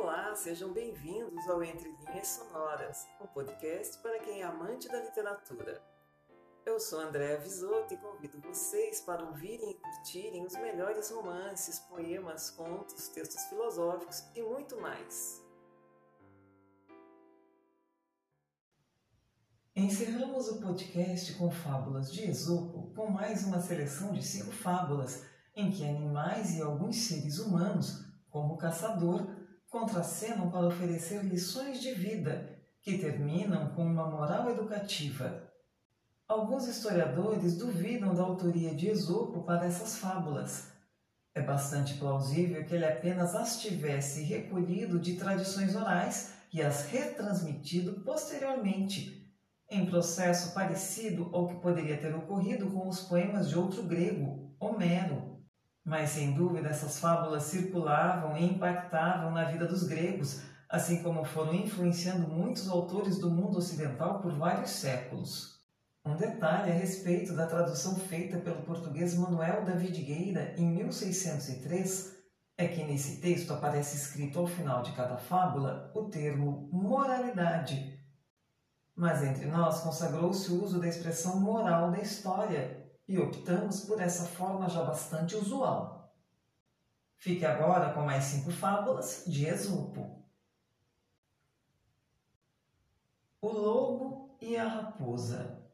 Olá, sejam bem-vindos ao Entre Linhas Sonoras, um podcast para quem é amante da literatura. Eu sou Andréa Visoto e convido vocês para ouvirem e curtirem os melhores romances, poemas, contos, textos filosóficos e muito mais. Encerramos o podcast com fábulas de Esopo com mais uma seleção de cinco fábulas em que animais e alguns seres humanos, como o caçador, contracenam para oferecer lições de vida que terminam com uma moral educativa. Alguns historiadores duvidam da autoria de Esopo para essas fábulas. É bastante plausível que ele apenas as tivesse recolhido de tradições orais e as retransmitido posteriormente, em processo parecido ao que poderia ter ocorrido com os poemas de outro grego, Homero. Mas sem dúvida essas fábulas circulavam e impactavam na vida dos gregos, assim como foram influenciando muitos autores do mundo ocidental por vários séculos. Um detalhe a respeito da tradução feita pelo português Manuel David Gueira em 1603 é que nesse texto aparece escrito ao final de cada fábula o termo moralidade. Mas entre nós consagrou-se o uso da expressão moral da história, e optamos por essa forma já bastante usual. Fique agora com mais cinco fábulas de Esopo. O lobo e a raposa.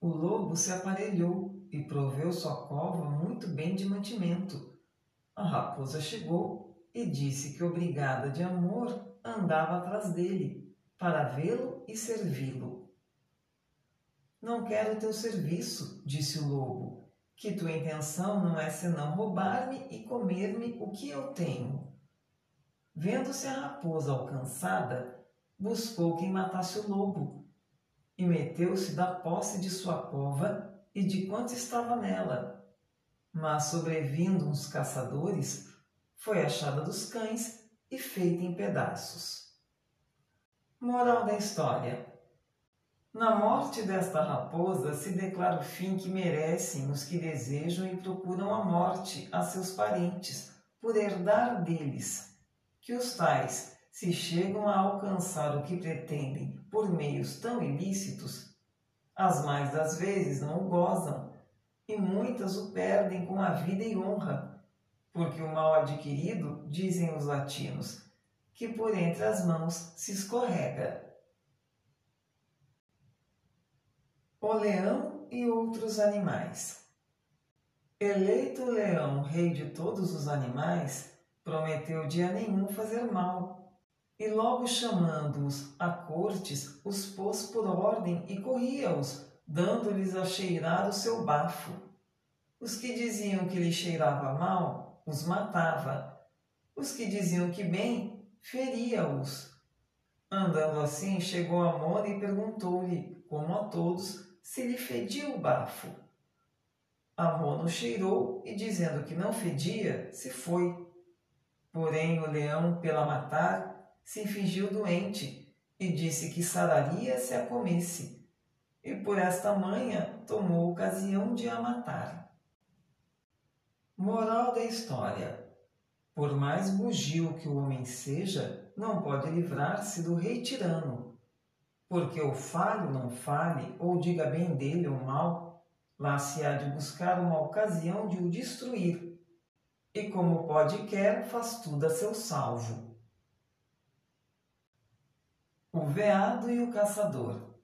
O lobo se aparelhou e proveu sua cova muito bem de mantimento. A raposa chegou e disse que, obrigada de amor, andava atrás dele, para vê-lo e servi-lo. Não quero teu serviço, disse o lobo, que tua intenção não é senão roubar-me e comer-me o que eu tenho. Vendo-se a raposa alcançada, buscou quem matasse o lobo, e meteu-se da posse de sua cova e de quanto estava nela. Mas, sobrevindo uns caçadores, foi achada dos cães e feita em pedaços. Moral da história: na morte desta raposa se declara o fim que merecem os que desejam e procuram a morte a seus parentes, por herdar deles, que os tais, se chegam a alcançar o que pretendem por meios tão ilícitos, as mais das vezes não o gozam, e muitas o perdem com a vida e honra, porque o mal adquirido, dizem os latinos, que por entre as mãos se escorrega. O leão e outros animais. Eleito o leão rei de todos os animais, prometeu dia nenhum fazer mal, e logo chamando-os a cortes, os pôs por ordem e corria-os, dando-lhes a cheirar o seu bafo. Os que diziam que lhe cheirava mal, os matava. Os que diziam que bem, feria-os. Andando assim, chegou a Mona e perguntou-lhe, como a todos, se lhe fedia o bafo. Amono cheirou e, dizendo que não fedia, se foi. Porém, o leão, pela matar, se fingiu doente e disse que sararia se a comesse, e por esta manha tomou ocasião de a matar. Moral da história: Por mais bugio que o homem seja, não pode livrar-se do rei tirano porque o falho não fale, ou diga bem dele ou mal, lá se há de buscar uma ocasião de o destruir. E como pode e quer, faz tudo a seu salvo. O veado e o caçador.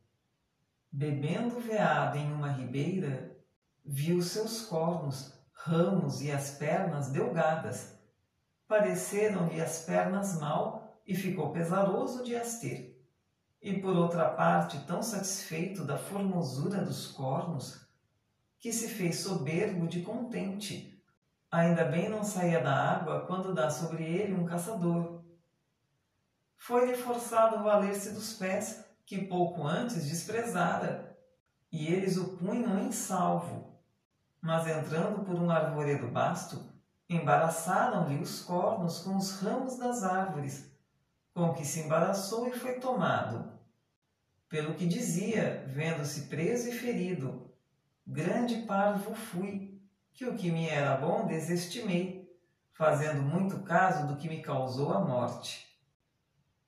Bebendo o veado em uma ribeira, viu seus cornos, ramos e as pernas delgadas. Pareceram-lhe as pernas mal e ficou pesaroso de as ter e por outra parte tão satisfeito da formosura dos cornos, que se fez soberbo de contente. Ainda bem não saía da água quando dá sobre ele um caçador. Foi-lhe forçado valer-se dos pés, que pouco antes desprezara, e eles o punham em salvo. Mas entrando por um arvoredo basto, embaraçaram-lhe os cornos com os ramos das árvores, com que se embaraçou e foi tomado. Pelo que dizia, vendo-se preso e ferido, grande parvo fui, que o que me era bom desestimei. fazendo muito caso do que me causou a morte.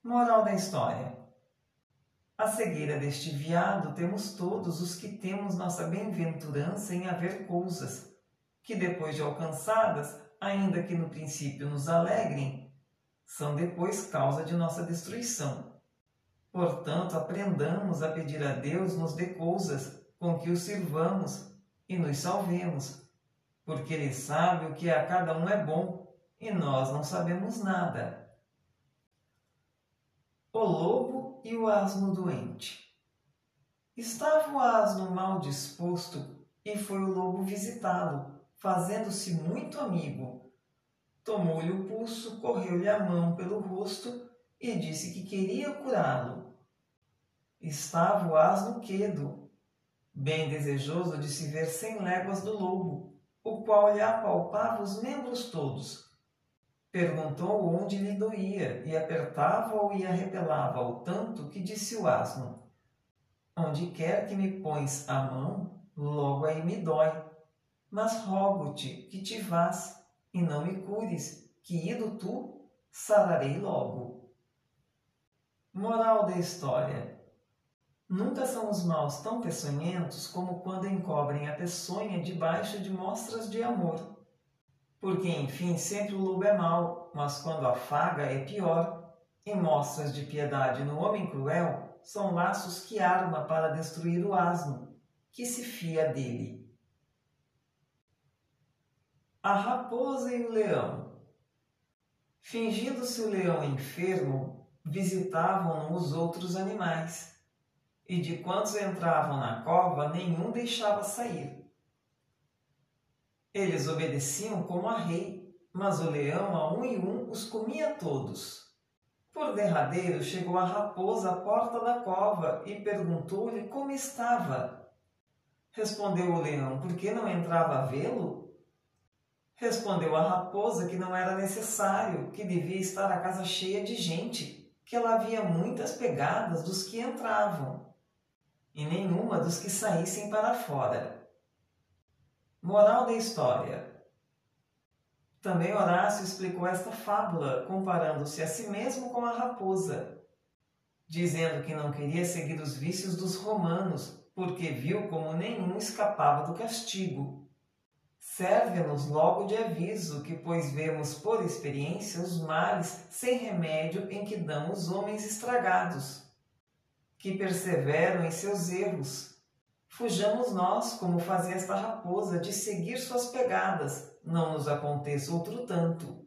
Moral da história: A cegueira deste viado temos todos os que temos nossa bem-aventurança em haver coisas, que depois de alcançadas, ainda que no princípio nos alegrem, são depois causa de nossa destruição. Portanto, aprendamos a pedir a Deus nos dê coisas com que o sirvamos e nos salvemos, porque Ele sabe o que a cada um é bom e nós não sabemos nada. O lobo e o asno doente. Estava o asno mal disposto e foi o lobo visitá-lo, fazendo-se muito amigo. Tomou-lhe o pulso, correu-lhe a mão pelo rosto e disse que queria curá-lo. Estava o asno quedo, bem desejoso de se ver cem léguas do lobo, o qual lhe apalpava os membros todos. Perguntou onde lhe doía, e apertava-o e arrepelava-o tanto que disse o asno: Onde quer que me pões a mão, logo aí me dói. Mas rogo-te que te vás, e não me cures, que ido tu, sararei logo. Moral da história Nunca são os maus tão peçonhentos como quando encobrem a peçonha debaixo de mostras de amor. Porque, enfim, sempre o lobo é mau, mas quando afaga é pior, e mostras de piedade no homem cruel são laços que arma para destruir o asno, que se fia dele. A raposa e o leão. Fingindo-se o leão enfermo, visitavam os outros animais e de quantos entravam na cova, nenhum deixava sair. Eles obedeciam como a rei, mas o leão a um e um os comia todos. Por derradeiro chegou a raposa à porta da cova e perguntou-lhe como estava. Respondeu o leão, por que não entrava a vê-lo? Respondeu a raposa que não era necessário, que devia estar a casa cheia de gente, que ela havia muitas pegadas dos que entravam e nenhuma dos que saíssem para fora. Moral da história: Também Horácio explicou esta fábula comparando-se a si mesmo com a raposa, dizendo que não queria seguir os vícios dos romanos, porque viu como nenhum escapava do castigo. Serve-nos logo de aviso que, pois vemos por experiência os males sem remédio em que dão os homens estragados que perseveram em seus erros. Fujamos nós, como fazia esta raposa, de seguir suas pegadas, não nos aconteça outro tanto.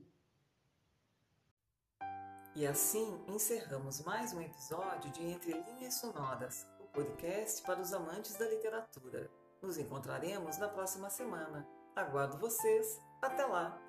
E assim encerramos mais um episódio de Entre Linhas Sonoras, o podcast para os amantes da literatura. Nos encontraremos na próxima semana. Aguardo vocês. Até lá!